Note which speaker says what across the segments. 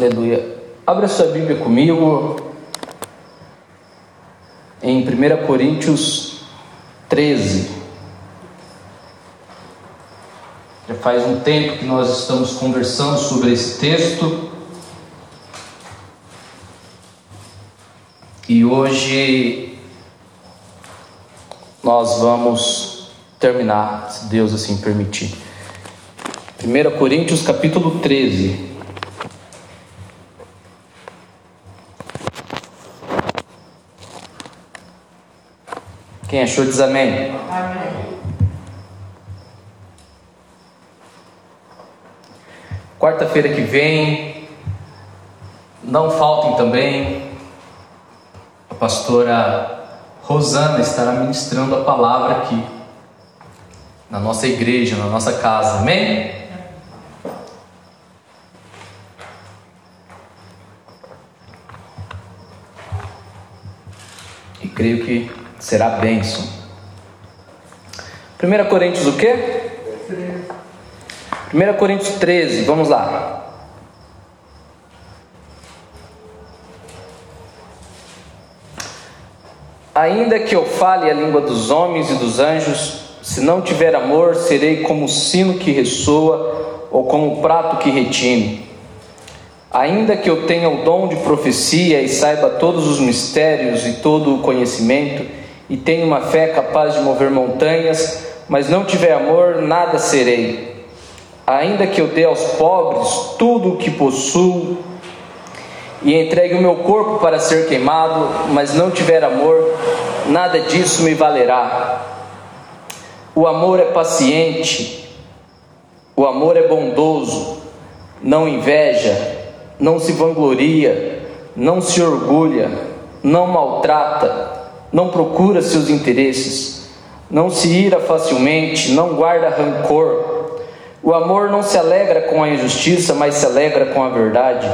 Speaker 1: Aleluia. Abra sua Bíblia comigo em 1 Coríntios 13. Já faz um tempo que nós estamos conversando sobre esse texto. E hoje nós vamos terminar, se Deus assim permitir. 1 Coríntios capítulo 13. Quem achou diz amém. Amém. Quarta-feira que vem, não faltem também. A pastora Rosana estará ministrando a palavra aqui, na nossa igreja, na nossa casa. Amém? E creio que será bênção. 1 Coríntios o quê? 1 Coríntios 13, vamos lá. Ainda que eu fale a língua dos homens e dos anjos, se não tiver amor, serei como o sino que ressoa ou como o prato que retine. Ainda que eu tenha o dom de profecia e saiba todos os mistérios e todo o conhecimento, e tenho uma fé capaz de mover montanhas, mas não tiver amor, nada serei. Ainda que eu dê aos pobres tudo o que possuo e entregue o meu corpo para ser queimado, mas não tiver amor, nada disso me valerá. O amor é paciente, o amor é bondoso, não inveja, não se vangloria, não se orgulha, não maltrata não procura seus interesses, não se ira facilmente, não guarda rancor. O amor não se alegra com a injustiça, mas se alegra com a verdade.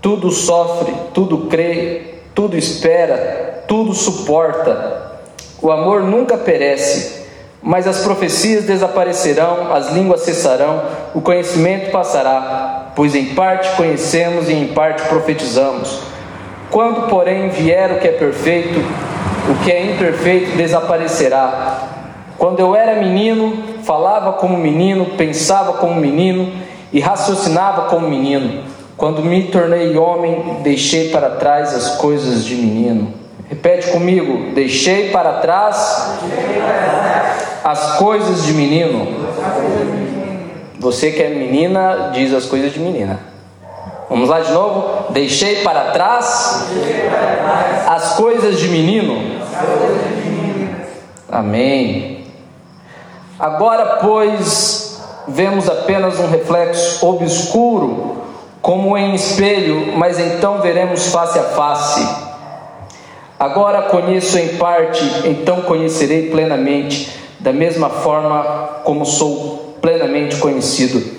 Speaker 1: Tudo sofre, tudo crê, tudo espera, tudo suporta. O amor nunca perece, mas as profecias desaparecerão, as línguas cessarão, o conhecimento passará, pois em parte conhecemos e em parte profetizamos. Quando, porém, vier o que é perfeito, o que é imperfeito desaparecerá. Quando eu era menino, falava como menino, pensava como menino e raciocinava como menino. Quando me tornei homem, deixei para trás as coisas de menino. Repete comigo: deixei para trás as coisas de menino. Você que é menina, diz as coisas de menina. Vamos lá de novo? Deixei para trás as coisas de menino. Amém. Agora, pois, vemos apenas um reflexo obscuro, como em espelho, mas então veremos face a face. Agora conheço em parte, então conhecerei plenamente, da mesma forma como sou plenamente conhecido.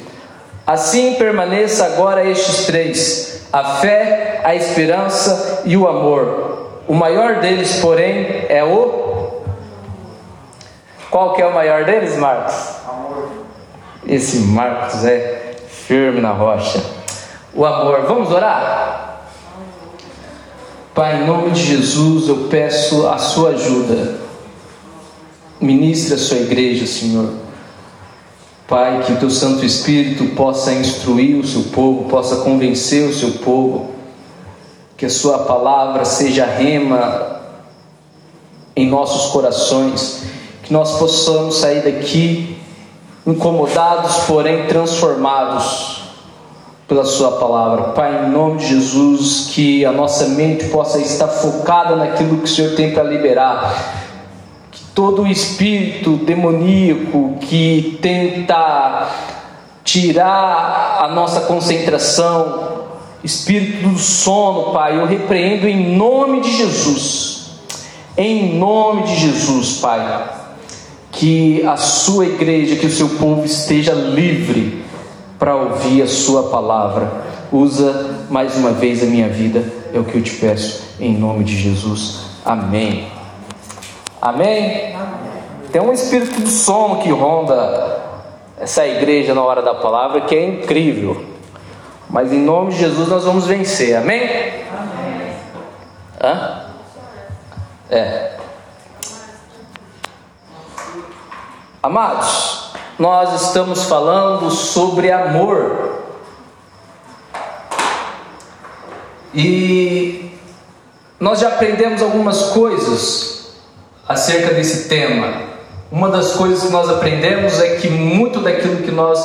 Speaker 1: Assim permaneça agora estes três: a fé, a esperança e o amor. O maior deles, porém, é o. Qual que é o maior deles, Marcos? Amor. Esse Marcos é firme na rocha. O amor. Vamos orar? Pai, em nome de Jesus, eu peço a sua ajuda. Ministre a sua igreja, Senhor Pai, que o teu Santo Espírito possa instruir o seu povo, possa convencer o seu povo, que a sua palavra seja rema em nossos corações, que nós possamos sair daqui incomodados, porém transformados pela Sua palavra. Pai, em nome de Jesus, que a nossa mente possa estar focada naquilo que o Senhor tem para liberar todo espírito demoníaco que tenta tirar a nossa concentração, espírito do sono, Pai, eu repreendo em nome de Jesus. Em nome de Jesus, Pai, que a sua igreja, que o seu povo esteja livre para ouvir a sua palavra. Usa mais uma vez a minha vida, é o que eu te peço, em nome de Jesus. Amém. Amém? Tem um espírito de sono que ronda essa igreja na hora da palavra que é incrível. Mas em nome de Jesus nós vamos vencer. Amém? Amém. Hã? É. Amados, nós estamos falando sobre amor. E nós já aprendemos algumas coisas acerca desse tema. Uma das coisas que nós aprendemos é que muito daquilo que nós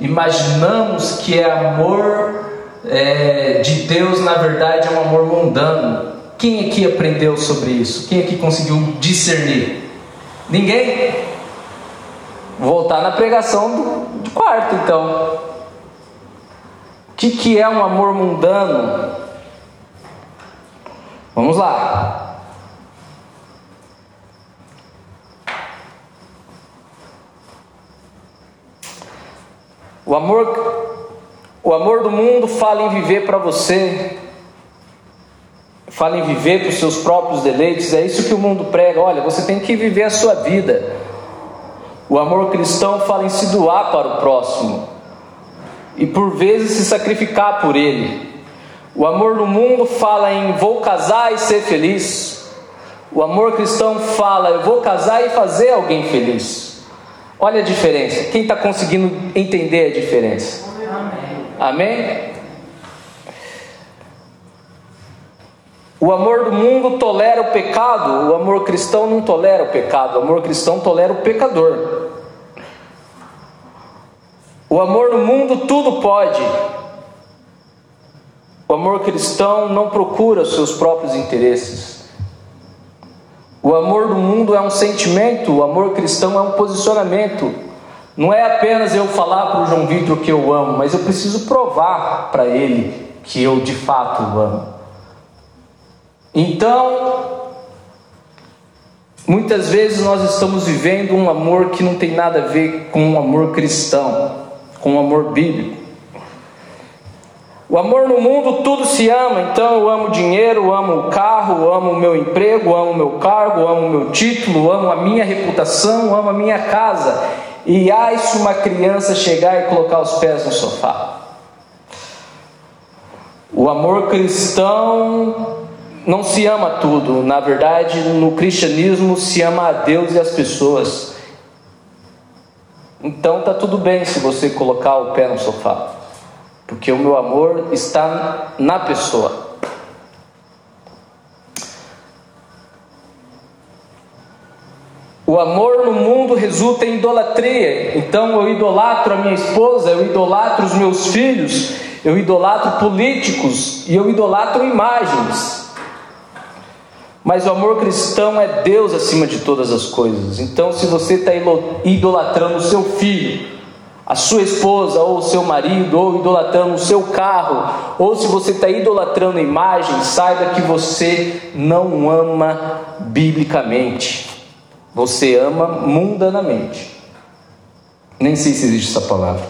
Speaker 1: imaginamos que é amor é, de Deus, na verdade, é um amor mundano. Quem aqui aprendeu sobre isso? Quem aqui conseguiu discernir? Ninguém? Vou voltar na pregação do, do quarto, então. O que, que é um amor mundano? Vamos lá. O amor, o amor do mundo fala em viver para você, fala em viver para os seus próprios deleites. É isso que o mundo prega. Olha, você tem que viver a sua vida. O amor cristão fala em se doar para o próximo e por vezes se sacrificar por ele. O amor do mundo fala em vou casar e ser feliz. O amor cristão fala eu vou casar e fazer alguém feliz. Olha a diferença. Quem está conseguindo entender a diferença? Amém. Amém? O amor do mundo tolera o pecado, o amor cristão não tolera o pecado, o amor cristão tolera o pecador. O amor no mundo tudo pode. O amor cristão não procura os seus próprios interesses. O amor do mundo é um sentimento, o amor cristão é um posicionamento. Não é apenas eu falar para o João Vitor que eu amo, mas eu preciso provar para ele que eu de fato o amo. Então, muitas vezes nós estamos vivendo um amor que não tem nada a ver com um amor cristão, com um amor bíblico. O amor no mundo tudo se ama, então eu amo dinheiro, amo o carro, amo o meu emprego, amo o meu cargo, amo o meu título, amo a minha reputação, amo a minha casa. E ai se uma criança chegar e colocar os pés no sofá. O amor cristão não se ama tudo, na verdade, no cristianismo se ama a Deus e as pessoas. Então tá tudo bem se você colocar o pé no sofá porque o meu amor está na pessoa. O amor no mundo resulta em idolatria. Então eu idolatro a minha esposa, eu idolatro os meus filhos, eu idolatro políticos e eu idolatro imagens. Mas o amor cristão é Deus acima de todas as coisas. Então, se você está idolatrando o seu filho, a sua esposa ou o seu marido, ou idolatrando o seu carro, ou se você está idolatrando a imagem, saiba que você não ama biblicamente, você ama mundanamente. Nem sei se existe essa palavra.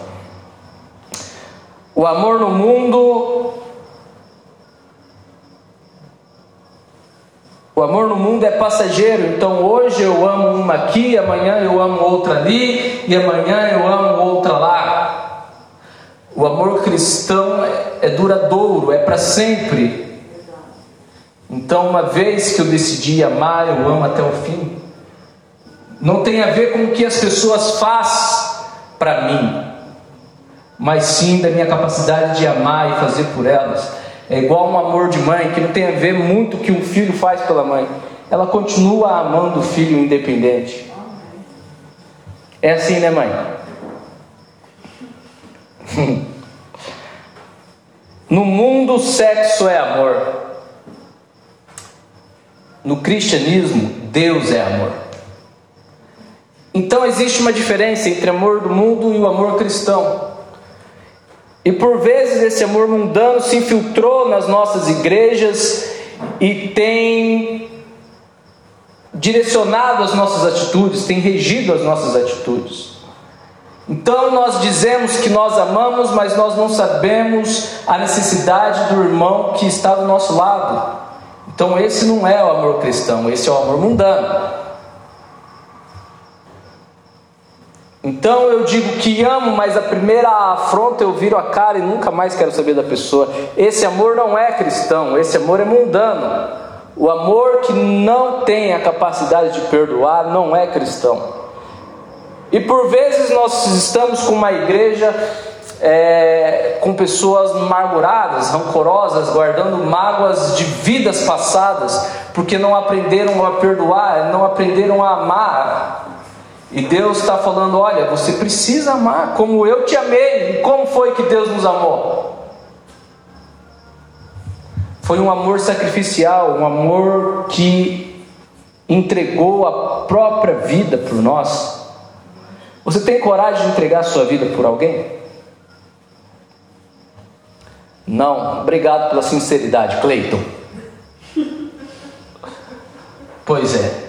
Speaker 1: O amor no mundo O amor no mundo é passageiro, então hoje eu amo uma aqui, amanhã eu amo outra ali, e amanhã eu amo outra lá. O amor cristão é duradouro, é para sempre. Então, uma vez que eu decidi amar, eu amo até o fim. Não tem a ver com o que as pessoas fazem para mim, mas sim da minha capacidade de amar e fazer por elas. É igual um amor de mãe que não tem a ver muito o que um filho faz pela mãe. Ela continua amando o filho independente. É assim, né, mãe? no mundo, o sexo é amor. No cristianismo, Deus é amor. Então existe uma diferença entre amor do mundo e o amor cristão. E por vezes esse amor mundano se infiltrou nas nossas igrejas e tem direcionado as nossas atitudes, tem regido as nossas atitudes. Então nós dizemos que nós amamos, mas nós não sabemos a necessidade do irmão que está do nosso lado. Então esse não é o amor cristão, esse é o amor mundano. Então eu digo que amo, mas a primeira afronta eu viro a cara e nunca mais quero saber da pessoa. Esse amor não é cristão, esse amor é mundano. O amor que não tem a capacidade de perdoar não é cristão. E por vezes nós estamos com uma igreja é, com pessoas amarguradas, rancorosas, guardando mágoas de vidas passadas, porque não aprenderam a perdoar, não aprenderam a amar. E Deus está falando: olha, você precisa amar como eu te amei. E como foi que Deus nos amou? Foi um amor sacrificial, um amor que entregou a própria vida por nós. Você tem coragem de entregar sua vida por alguém? Não. Obrigado pela sinceridade, Cleiton. Pois é.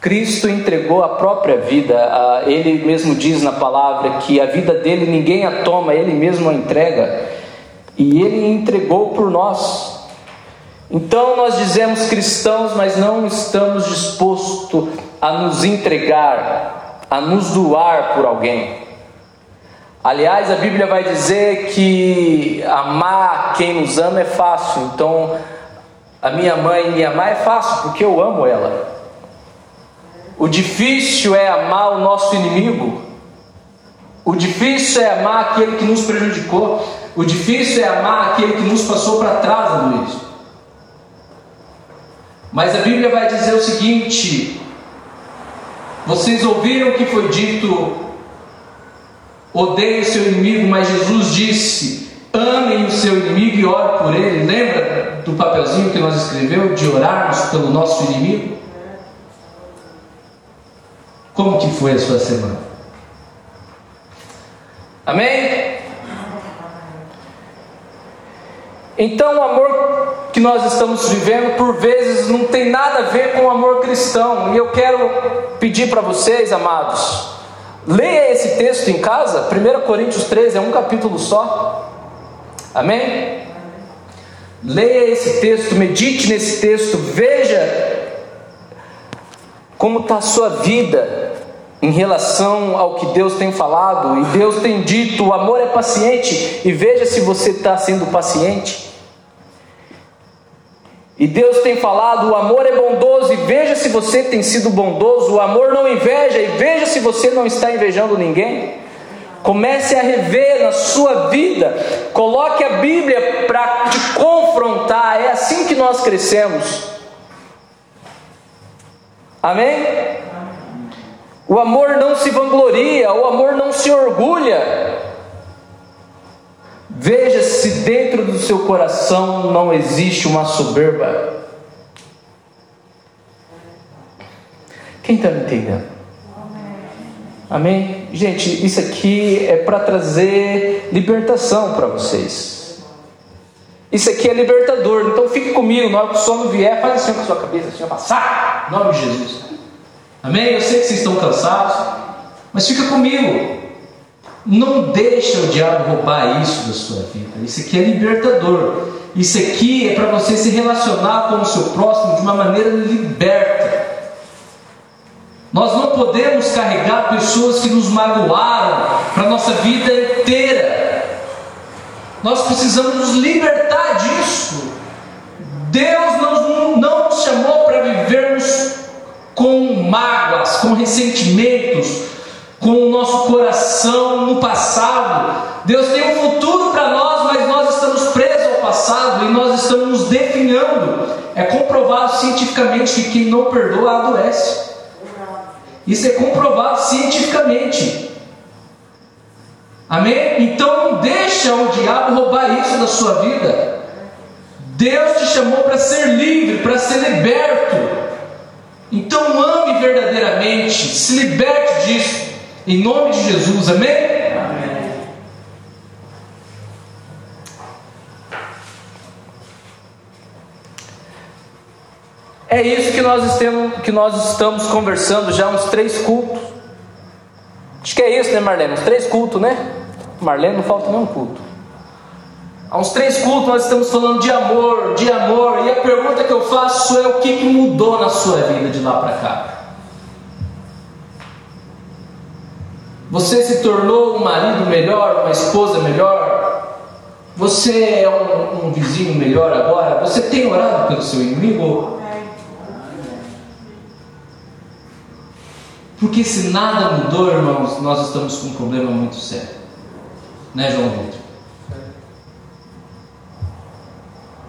Speaker 1: Cristo entregou a própria vida. Ele mesmo diz na palavra que a vida dele ninguém a toma, ele mesmo a entrega. E ele entregou por nós. Então nós dizemos cristãos, mas não estamos dispostos a nos entregar a nos doar por alguém. Aliás, a Bíblia vai dizer que amar quem nos ama é fácil. Então, a minha mãe me amar é fácil porque eu amo ela. O difícil é amar o nosso inimigo. O difícil é amar aquele que nos prejudicou. O difícil é amar aquele que nos passou para trás, Luiz. Mas a Bíblia vai dizer o seguinte: vocês ouviram o que foi dito: odeie o seu inimigo, mas Jesus disse: amem o seu inimigo e ore por ele. Lembra do papelzinho que nós escreveu de orarmos pelo nosso inimigo? Como que foi a sua semana? Amém? Então, o amor que nós estamos vivendo, por vezes, não tem nada a ver com o amor cristão. E eu quero pedir para vocês, amados, leia esse texto em casa. 1 Coríntios 13 é um capítulo só. Amém? Leia esse texto, medite nesse texto, veja como está a sua vida em relação ao que Deus tem falado. E Deus tem dito: o amor é paciente, e veja se você está sendo paciente. E Deus tem falado: o amor é bondoso, e veja se você tem sido bondoso. O amor não inveja, e veja se você não está invejando ninguém. Comece a rever na sua vida, coloque a Bíblia para te confrontar. É assim que nós crescemos. Amém? O amor não se vangloria, o amor não se orgulha. Veja se dentro do seu coração não existe uma soberba. Quem está me entendendo? Amém? Gente, isso aqui é para trazer libertação para vocês. Isso aqui é libertador. Então fique comigo, na hora que o sono vier, faz assim com a sua cabeça, assim, passar, em nome de Jesus. Amém? Eu sei que vocês estão cansados, mas fica comigo. Não deixa o diabo roubar isso da sua vida. Isso aqui é libertador. Isso aqui é para você se relacionar com o seu próximo de uma maneira liberta. Nós não podemos carregar pessoas que nos magoaram para a nossa vida inteira. Nós precisamos nos libertar disso. Deus não, não nos chamou para vivermos com mágoas, com ressentimentos, com o nosso coração no passado. Deus tem um futuro para nós, mas nós estamos presos ao passado e nós estamos nos definhando. É comprovado cientificamente que quem não perdoa adoece. Isso é comprovado cientificamente. Amém? Então não deixa o diabo roubar isso da sua vida. Deus te chamou para ser livre, para ser liberto. Então ame verdadeiramente, se liberte disso. Em nome de Jesus, amém? amém? É isso que nós, estamos, que nós estamos conversando já uns três cultos. Acho que é isso, né, Marlene? Uns três cultos, né? Marlene não falta nenhum culto. Há uns três cultos nós estamos falando de amor, de amor, e a pergunta que eu faço é o que mudou na sua vida de lá para cá? Você se tornou um marido melhor, uma esposa melhor? Você é um, um vizinho melhor agora? Você tem orado pelo seu inimigo? Porque se nada mudou, irmãos, nós estamos com um problema muito sério. Né, João Vitor?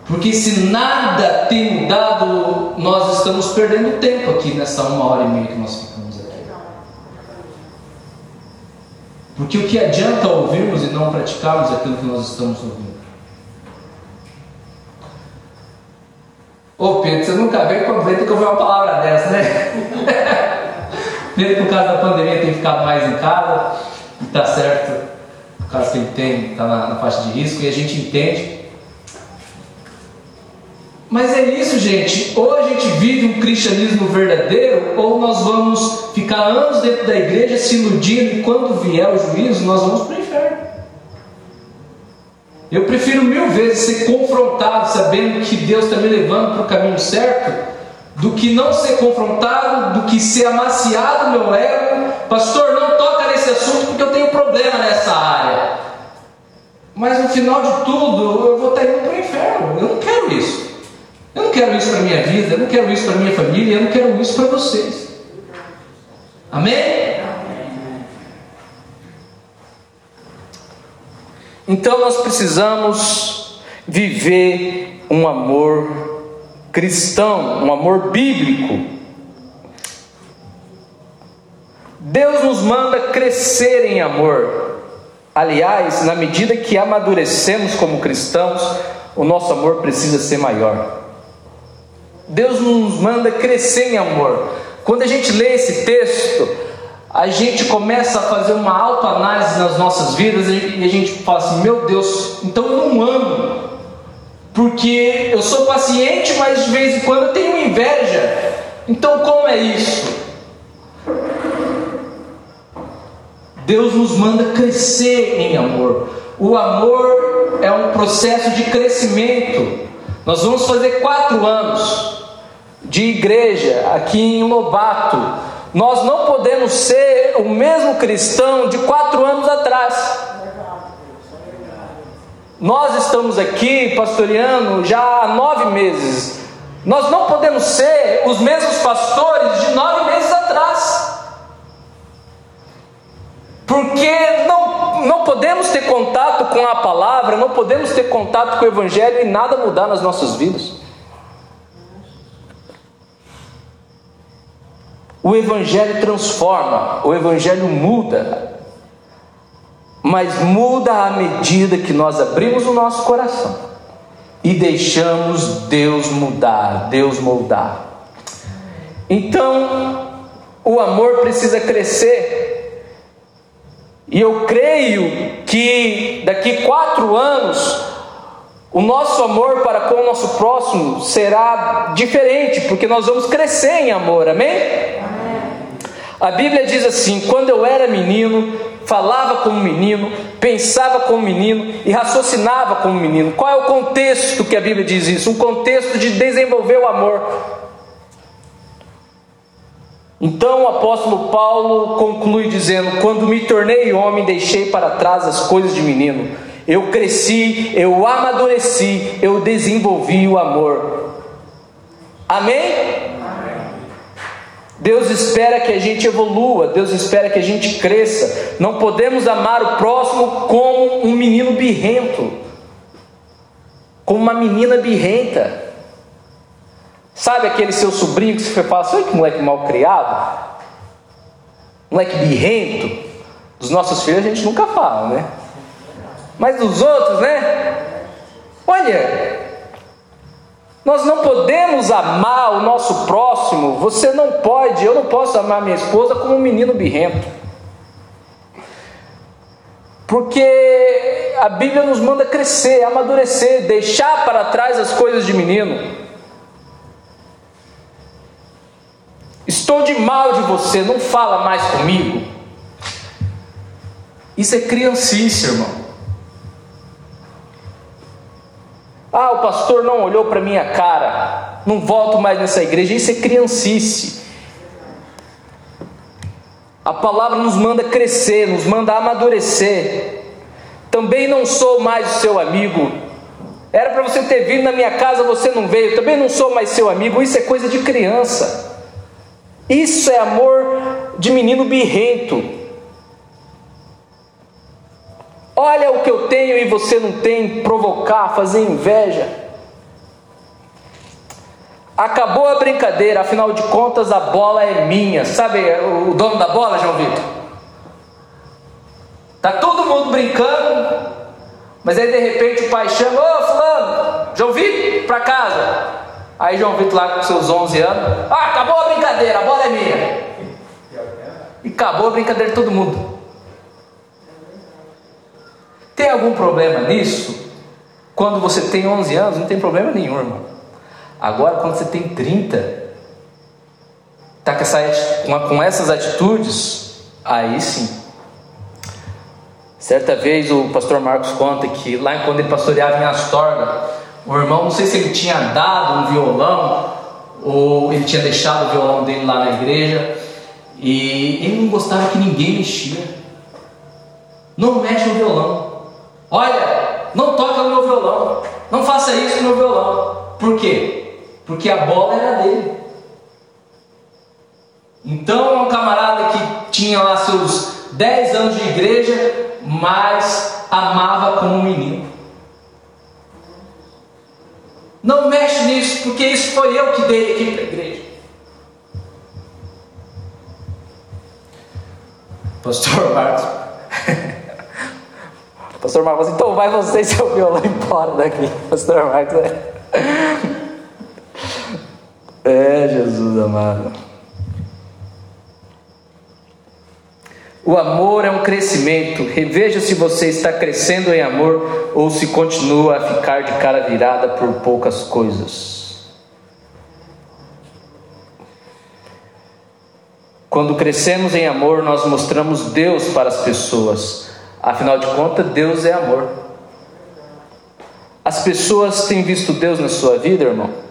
Speaker 1: Porque se nada tem mudado, nós estamos perdendo tempo aqui nessa uma hora e meia que nós ficamos aqui. Porque o que adianta ouvirmos e não praticarmos aquilo que nós estamos ouvindo? Ô Pedro, você nunca veio com que eu uma palavra dessa, né? Pedro, por causa da pandemia, tem ficado mais em casa, e está certo, por causa que ele tem, está na, na faixa de risco, e a gente entende. Mas é isso, gente. Ou a gente vive um cristianismo verdadeiro, ou nós vamos ficar anos dentro da igreja se iludindo e quando vier o juízo, nós vamos para o inferno. Eu prefiro mil vezes ser confrontado sabendo que Deus está me levando para o caminho certo, do que não ser confrontado, do que ser amaciado meu ego. Pastor, não toca nesse assunto porque eu tenho problema nessa área. Mas no final de tudo, eu vou estar indo para o inferno. Eu não quero isso. Eu não quero isso para minha vida, eu não quero isso para minha família, eu não quero isso para vocês. Amém? Então nós precisamos viver um amor cristão, um amor bíblico. Deus nos manda crescer em amor. Aliás, na medida que amadurecemos como cristãos, o nosso amor precisa ser maior. Deus nos manda crescer em amor. Quando a gente lê esse texto, a gente começa a fazer uma autoanálise nas nossas vidas e a gente fala assim: meu Deus, então eu não amo, porque eu sou paciente, mas de vez em quando eu tenho inveja. Então, como é isso? Deus nos manda crescer em amor. O amor é um processo de crescimento. Nós vamos fazer quatro anos de igreja aqui em Lobato, nós não podemos ser o mesmo cristão de quatro anos atrás. Nós estamos aqui pastoreando já há nove meses. Nós não podemos ser os mesmos pastores de nove meses atrás. Porque não, não podemos ter contato com a palavra, não podemos ter contato com o Evangelho e nada mudar nas nossas vidas. O Evangelho transforma, o Evangelho muda, mas muda à medida que nós abrimos o nosso coração e deixamos Deus mudar, Deus moldar. Então, o amor precisa crescer, e eu creio que daqui quatro anos o nosso amor para com o nosso próximo será diferente, porque nós vamos crescer em amor, amém? A Bíblia diz assim: quando eu era menino, falava como menino, pensava como menino e raciocinava como menino. Qual é o contexto que a Bíblia diz isso? Um contexto de desenvolver o amor. Então o apóstolo Paulo conclui dizendo: Quando me tornei homem, deixei para trás as coisas de menino. Eu cresci, eu amadureci, eu desenvolvi o amor. Amém? Deus espera que a gente evolua, Deus espera que a gente cresça. Não podemos amar o próximo como um menino birrento, como uma menina birrenta. Sabe aquele seu sobrinho que você fala assim, que moleque mal criado? Moleque birrento? Dos nossos filhos a gente nunca fala, né? Mas dos outros, né? Olha, nós não podemos amar o nosso próximo. Você não pode, eu não posso amar minha esposa como um menino birrento. Porque a Bíblia nos manda crescer, amadurecer, deixar para trás as coisas de menino. Estou de mal de você, não fala mais comigo. Isso é criancice, irmão. Ah, o pastor não olhou para minha cara, não volto mais nessa igreja. Isso é criancice. A palavra nos manda crescer, nos manda amadurecer. Também não sou mais o seu amigo. Era para você ter vindo na minha casa, você não veio. Também não sou mais seu amigo. Isso é coisa de criança. Isso é amor de menino birrento. Olha o que eu tenho e você não tem, provocar, fazer inveja. Acabou a brincadeira, afinal de contas a bola é minha. Sabe o dono da bola, João Vitor? Tá todo mundo brincando, mas aí de repente o pai chama: Ô Fulano, João Vitor, para casa. Aí João Vitor lá com seus 11 anos: Ah, acabou a brincadeira, a bola é minha. E acabou a brincadeira de todo mundo. Tem algum problema nisso? Quando você tem 11 anos, não tem problema nenhum, irmão. Agora, quando você tem 30, está com, com essas atitudes, aí sim. Certa vez o pastor Marcos conta que lá quando ele pastoreava em Astorga, o irmão, não sei se ele tinha dado um violão ou ele tinha deixado o violão dele lá na igreja e ele não gostava que ninguém mexia. Não mexe no violão. Olha, não toca no meu violão. Não faça isso no meu violão. Por quê? porque a bola era dele. Então, um camarada que tinha lá seus 10 anos de igreja, mas amava como um menino. Não mexe nisso, porque isso foi eu que dei aqui para a igreja. Pastor Marcos. Pastor Marcos, então vai você e seu violão embora daqui. Pastor Marcos. É. É, Jesus amado. O amor é crescimento. Reveja se você está crescendo em amor ou se continua a ficar de cara virada por poucas coisas. Quando crescemos em amor, nós mostramos Deus para as pessoas. Afinal de contas, Deus é amor. As pessoas têm visto Deus na sua vida, irmão?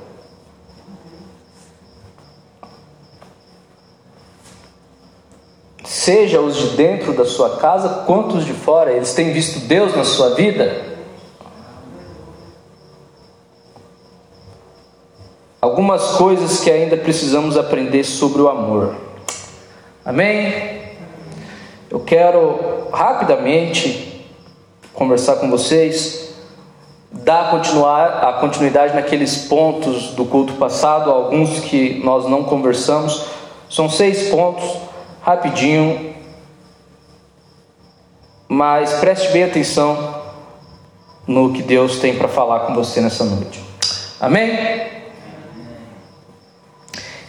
Speaker 1: Seja os de dentro da sua casa quanto os de fora, eles têm visto Deus na sua vida? Algumas coisas que ainda precisamos aprender sobre o amor. Amém? Eu quero rapidamente conversar com vocês, dar continuar, a continuidade naqueles pontos do culto passado, alguns que nós não conversamos. São seis pontos rapidinho, mas preste bem atenção no que Deus tem para falar com você nessa noite. Amém?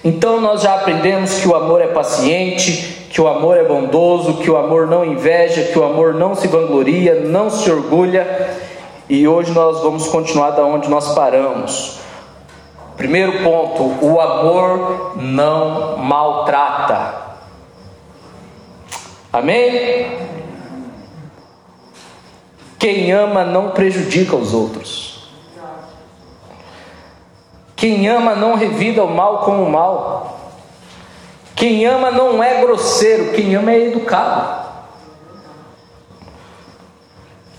Speaker 1: Então nós já aprendemos que o amor é paciente, que o amor é bondoso, que o amor não inveja, que o amor não se vangloria, não se orgulha. E hoje nós vamos continuar da onde nós paramos. Primeiro ponto, o amor não maltrata. Amém? Quem ama não prejudica os outros. Quem ama não revida o mal com o mal. Quem ama não é grosseiro, quem ama é educado.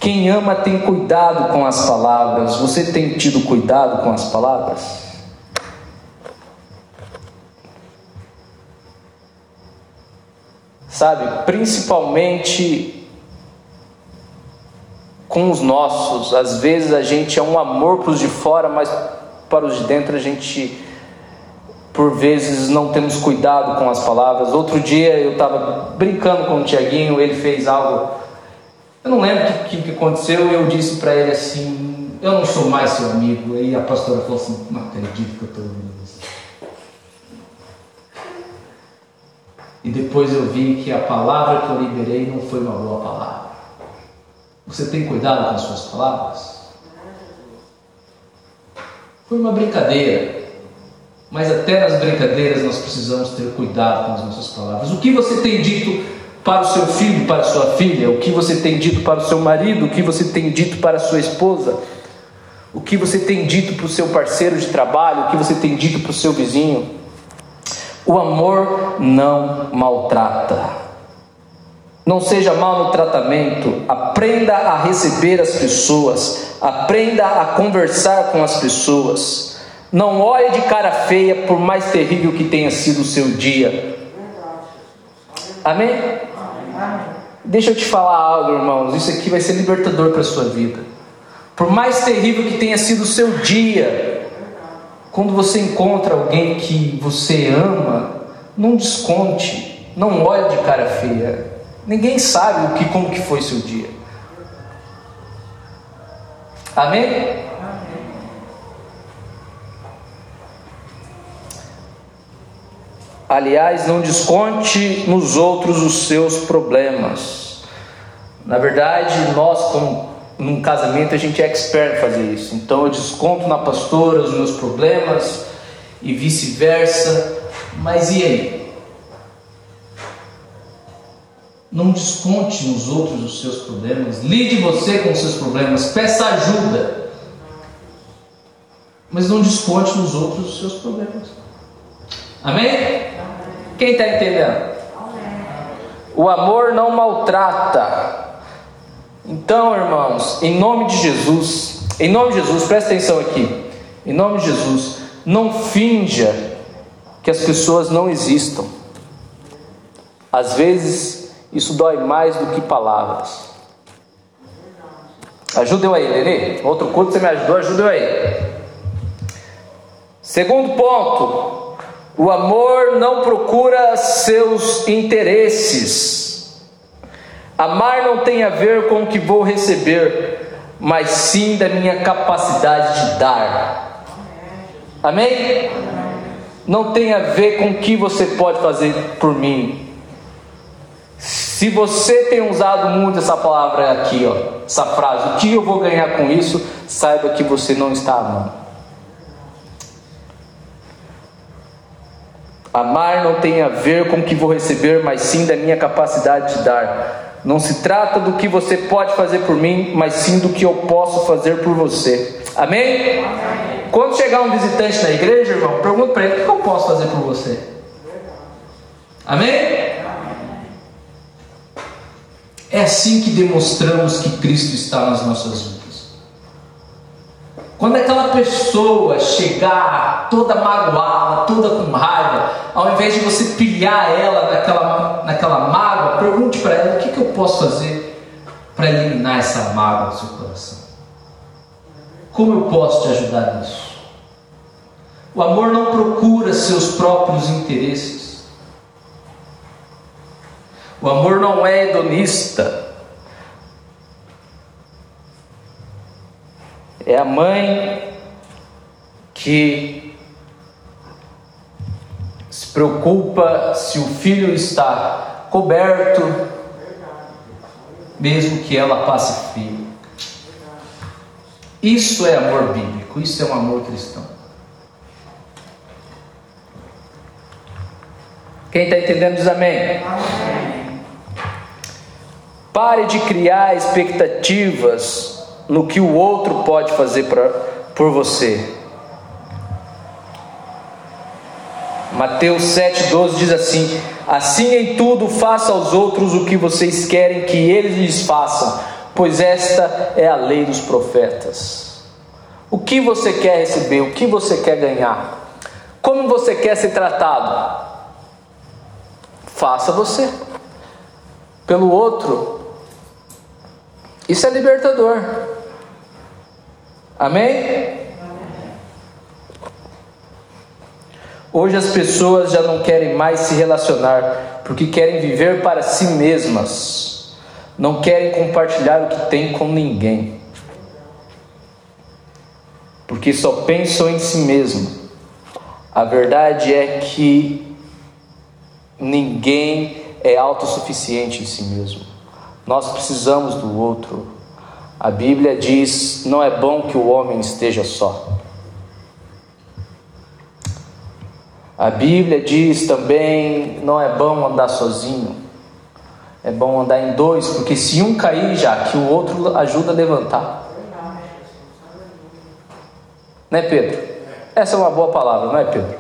Speaker 1: Quem ama tem cuidado com as palavras. Você tem tido cuidado com as palavras? Sabe? Principalmente com os nossos. Às vezes a gente é um amor para os de fora, mas para os de dentro a gente, por vezes, não temos cuidado com as palavras. Outro dia eu estava brincando com o Tiaguinho, ele fez algo. Eu não lembro o que, que, aconteceu e eu disse para ele assim: Eu não sou mais seu amigo. E a pastora falou assim: Não acredito que eu estou ouvindo E depois eu vi que a palavra que eu liberei não foi uma boa palavra. Você tem cuidado com as suas palavras? Foi uma brincadeira. Mas até nas brincadeiras nós precisamos ter cuidado com as nossas palavras. O que você tem dito para o seu filho, para a sua filha? O que você tem dito para o seu marido? O que você tem dito para a sua esposa? O que você tem dito para o seu parceiro de trabalho? O que você tem dito para o seu vizinho? O amor não maltrata. Não seja mal no tratamento, aprenda a receber as pessoas, aprenda a conversar com as pessoas. Não olhe de cara feia, por mais terrível que tenha sido o seu dia. Amém? Deixa eu te falar algo, irmãos. Isso aqui vai ser libertador para a sua vida. Por mais terrível que tenha sido o seu dia, quando você encontra alguém que você ama, não desconte, não olhe de cara feia. Ninguém sabe o que, como que foi seu dia. Amém? Aliás, não desconte nos outros os seus problemas. Na verdade, nós, como num casamento, a gente é expert em fazer isso. Então, eu desconto na pastora os meus problemas e vice-versa. Mas e aí? Não desconte nos outros os seus problemas. Lide você com os seus problemas. Peça ajuda. Mas não desconte nos outros os seus problemas. Amém? Quem está entendendo? O amor não maltrata. Então, irmãos, em nome de Jesus, em nome de Jesus, presta atenção aqui. Em nome de Jesus, não finja que as pessoas não existam. Às vezes, isso dói mais do que palavras. Ajuda eu aí, Nenê. Outro culto você me ajudou, ajuda eu aí. Segundo ponto, o amor não procura seus interesses. Amar não tem a ver com o que vou receber, mas sim da minha capacidade de dar. Amém? Não tem a ver com o que você pode fazer por mim. Se você tem usado muito essa palavra aqui, ó, essa frase, o que eu vou ganhar com isso? Saiba que você não está amando. Amar não tem a ver com o que vou receber, mas sim da minha capacidade de dar. Não se trata do que você pode fazer por mim, mas sim do que eu posso fazer por você. Amém? Amém. Quando chegar um visitante na igreja, irmão, pergunta para ele: o que eu posso fazer por você? Amém? É assim que demonstramos que Cristo está nas nossas vidas. Quando aquela pessoa chegar toda magoada, toda com raiva, ao invés de você pilhar ela naquela, naquela mágoa, pergunte para ela: o que, que eu posso fazer para eliminar essa mágoa do seu coração? Como eu posso te ajudar nisso? O amor não procura seus próprios interesses. O amor não é hedonista. É a mãe que se preocupa se o filho está coberto, mesmo que ela passe frio. Isso é amor bíblico, isso é um amor cristão. Quem está entendendo diz amém. amém. Pare de criar expectativas no que o outro pode fazer pra, por você. Mateus 7,12 diz assim: Assim em tudo faça aos outros o que vocês querem que eles lhes façam, pois esta é a lei dos profetas. O que você quer receber? O que você quer ganhar? Como você quer ser tratado? Faça você. Pelo outro. Isso é libertador. Amém? Hoje as pessoas já não querem mais se relacionar porque querem viver para si mesmas, não querem compartilhar o que têm com ninguém, porque só pensam em si mesmo. A verdade é que ninguém é autossuficiente em si mesmo, nós precisamos do outro. A Bíblia diz: não é bom que o homem esteja só. A Bíblia diz também: não é bom andar sozinho. É bom andar em dois, porque se um cair já, que o outro ajuda a levantar. Né, Pedro? Essa é uma boa palavra, não é, Pedro?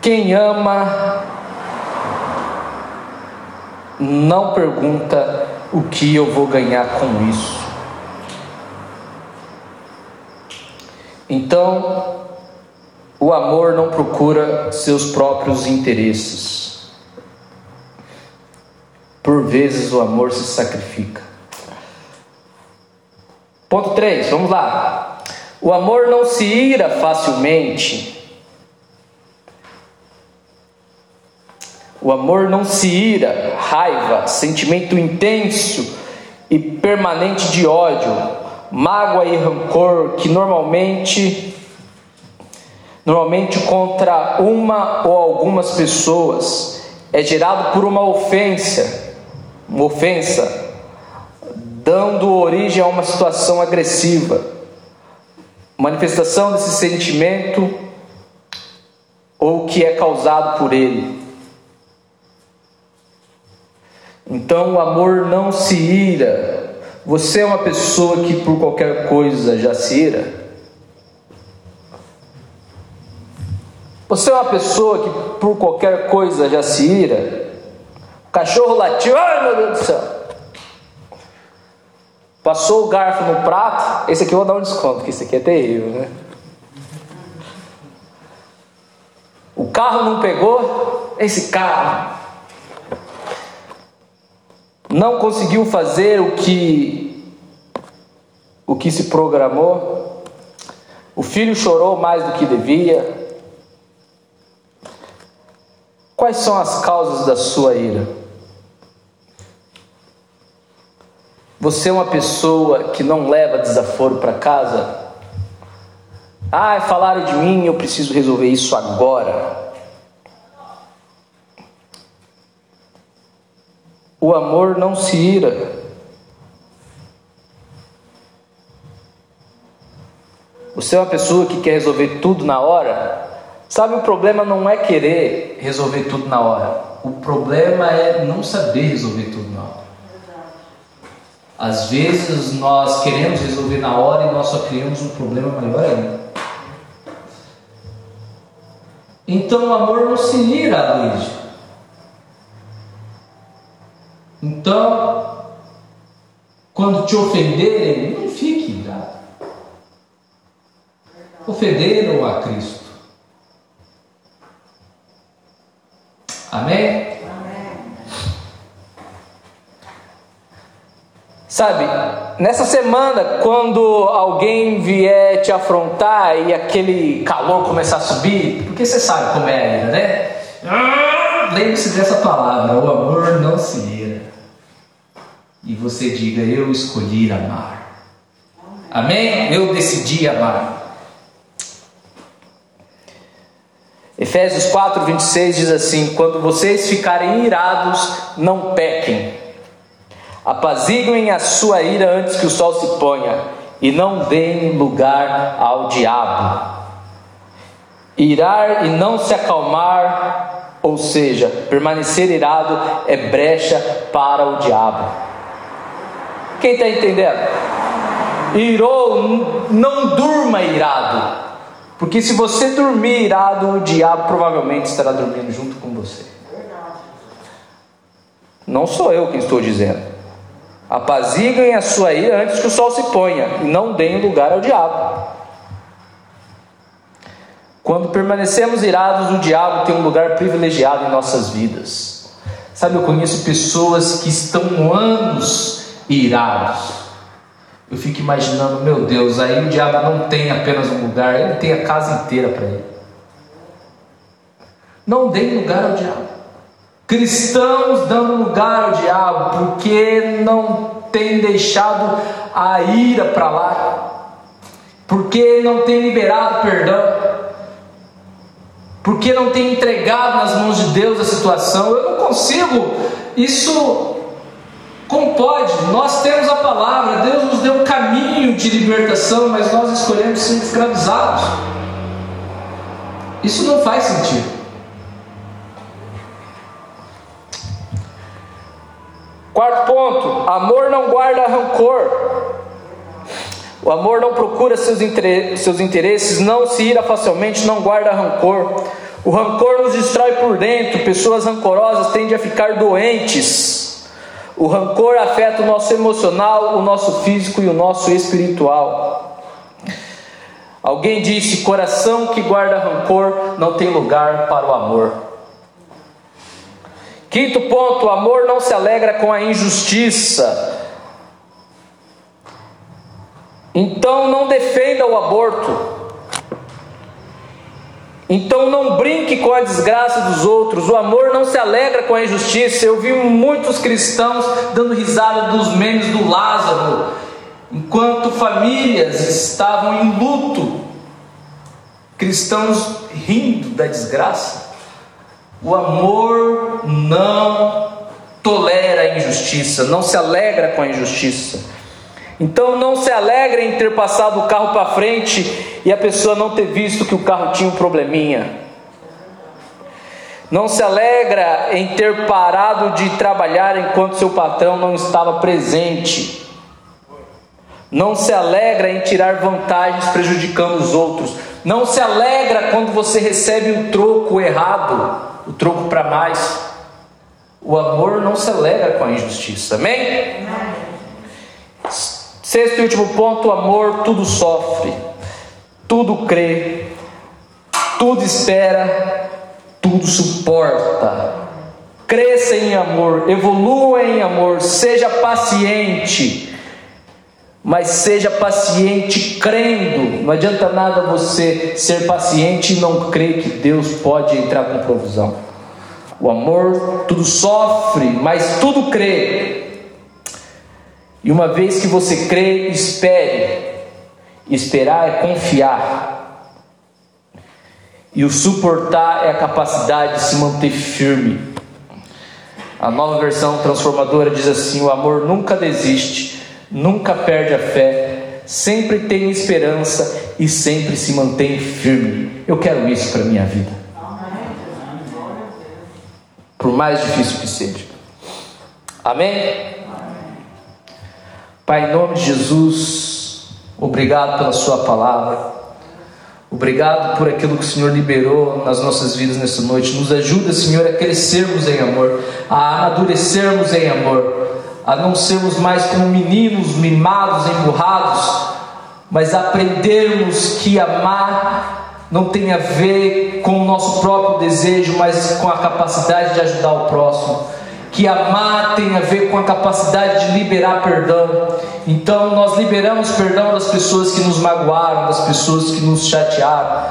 Speaker 1: Quem ama não pergunta o que eu vou ganhar com isso. Então, o amor não procura seus próprios interesses. Por vezes o amor se sacrifica. Ponto 3, vamos lá. O amor não se ira facilmente. O amor não se ira, raiva, sentimento intenso e permanente de ódio, mágoa e rancor que normalmente normalmente contra uma ou algumas pessoas é gerado por uma ofensa, uma ofensa, dando origem a uma situação agressiva. Manifestação desse sentimento ou que é causado por ele. Então o amor não se ira. Você é uma pessoa que por qualquer coisa já se ira? Você é uma pessoa que por qualquer coisa já se ira? O cachorro latiu, ai meu Deus do céu. Passou o garfo no prato, esse aqui eu vou dar um desconto, porque esse aqui é terrível, né? O carro não pegou, esse carro não conseguiu fazer o que o que se programou. O filho chorou mais do que devia. Quais são as causas da sua ira? Você é uma pessoa que não leva desaforo para casa? Ah, falaram de mim, eu preciso resolver isso agora. O amor não se ira. Você é uma pessoa que quer resolver tudo na hora? Sabe, o problema não é querer resolver tudo na hora. O problema é não saber resolver tudo na hora. Às vezes nós queremos resolver na hora e nós só criamos um problema maior ainda. Então o amor não se ira, Luiz. Então, quando te ofenderem, não fique irado. Ofenderam a Cristo. Amém? Sabe, nessa semana, quando alguém vier te afrontar e aquele calor começar a subir, porque você sabe como é a ira, né? Ah, lembre-se dessa palavra: o amor não se e você diga: Eu escolhi amar. Amém? Eu decidi amar. Efésios 4, 26 diz assim: Quando vocês ficarem irados, não pequem. Apaziguem a sua ira antes que o sol se ponha, e não deem lugar ao diabo. Irar e não se acalmar, ou seja, permanecer irado, é brecha para o diabo. Quem está entendendo? Irou, não durma irado. Porque se você dormir irado, o diabo provavelmente estará dormindo junto com você. Não sou eu quem estou dizendo. Apaziguem a sua ira antes que o sol se ponha, e não deem lugar ao diabo. Quando permanecemos irados, o diabo tem um lugar privilegiado em nossas vidas. Sabe, eu conheço pessoas que estão anos irados. Eu fico imaginando, meu Deus, aí o diabo não tem apenas um lugar, ele tem a casa inteira para ele. Não dê lugar ao diabo. Cristãos dando lugar ao diabo porque não tem deixado a ira para lá, porque não tem liberado perdão, porque não tem entregado nas mãos de Deus a situação. Eu não consigo. Isso como pode? Nós temos a palavra, Deus nos deu um caminho de libertação, mas nós escolhemos ser escravizados. Isso não faz sentido. Quarto ponto: amor não guarda rancor. O amor não procura seus, interesses, não se ira facilmente, não guarda rancor. O rancor nos destrói por dentro. Pessoas rancorosas tendem a ficar doentes O rancor afeta o nosso emocional, o nosso físico e o nosso espiritual. Alguém disse: coração que guarda rancor não tem lugar para o amor. Quinto ponto: o amor não se alegra com a injustiça. Então não defenda o aborto. Então não brinque com a desgraça dos outros. O amor não se alegra com a injustiça. Eu vi muitos cristãos dando risada dos memes do Lázaro, enquanto famílias estavam em luto. Cristãos rindo da desgraça. O amor não tolera a injustiça, não se alegra com a injustiça. Então não se alegra em ter passado o carro para frente e a pessoa não ter visto que o carro tinha um probleminha. Não se alegra em ter parado de trabalhar enquanto seu patrão não estava presente. Não se alegra em tirar vantagens prejudicando os outros. Não se alegra quando você recebe um troco errado, o troco para mais. O amor não se alegra com a injustiça. Amém? Amém. Sexto e último ponto: amor tudo sofre, tudo crê, tudo espera, tudo suporta. Cresça em amor, evolua em amor, seja paciente, mas seja paciente crendo. Não adianta nada você ser paciente e não crer que Deus pode entrar com provisão. O amor tudo sofre, mas tudo crê. E uma vez que você crê, espere. Esperar é confiar. E o suportar é a capacidade de se manter firme. A nova versão transformadora diz assim: o amor nunca desiste, nunca perde a fé, sempre tem esperança e sempre se mantém firme. Eu quero isso para minha vida. Por mais difícil que seja. Amém? Pai, em nome de Jesus, obrigado pela Sua palavra, obrigado por aquilo que o Senhor liberou nas nossas vidas nessa noite. Nos ajuda, Senhor, a crescermos em amor, a amadurecermos em amor, a não sermos mais como meninos mimados, emburrados, mas aprendermos que amar não tem a ver com o nosso próprio desejo, mas com a capacidade de ajudar o próximo que amar tem a ver com a capacidade de liberar perdão. Então nós liberamos perdão das pessoas que nos magoaram, das pessoas que nos chatearam.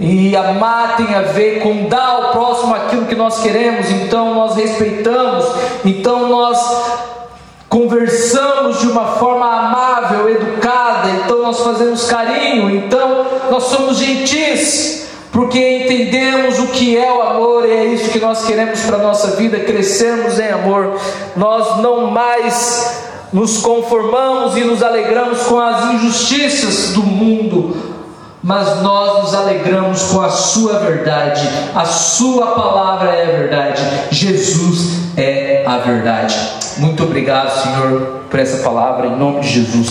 Speaker 1: E amar tem a ver com dar ao próximo aquilo que nós queremos, então nós respeitamos, então nós conversamos de uma forma amável, educada, então nós fazemos carinho, então nós somos gentis porque entendemos o que é o amor e é isso que nós queremos para a nossa vida, crescermos em amor. Nós não mais nos conformamos e nos alegramos com as injustiças do mundo, mas nós nos alegramos com a Sua verdade. A Sua palavra é a verdade. Jesus é a verdade. Muito obrigado, Senhor, por essa palavra, em nome de Jesus.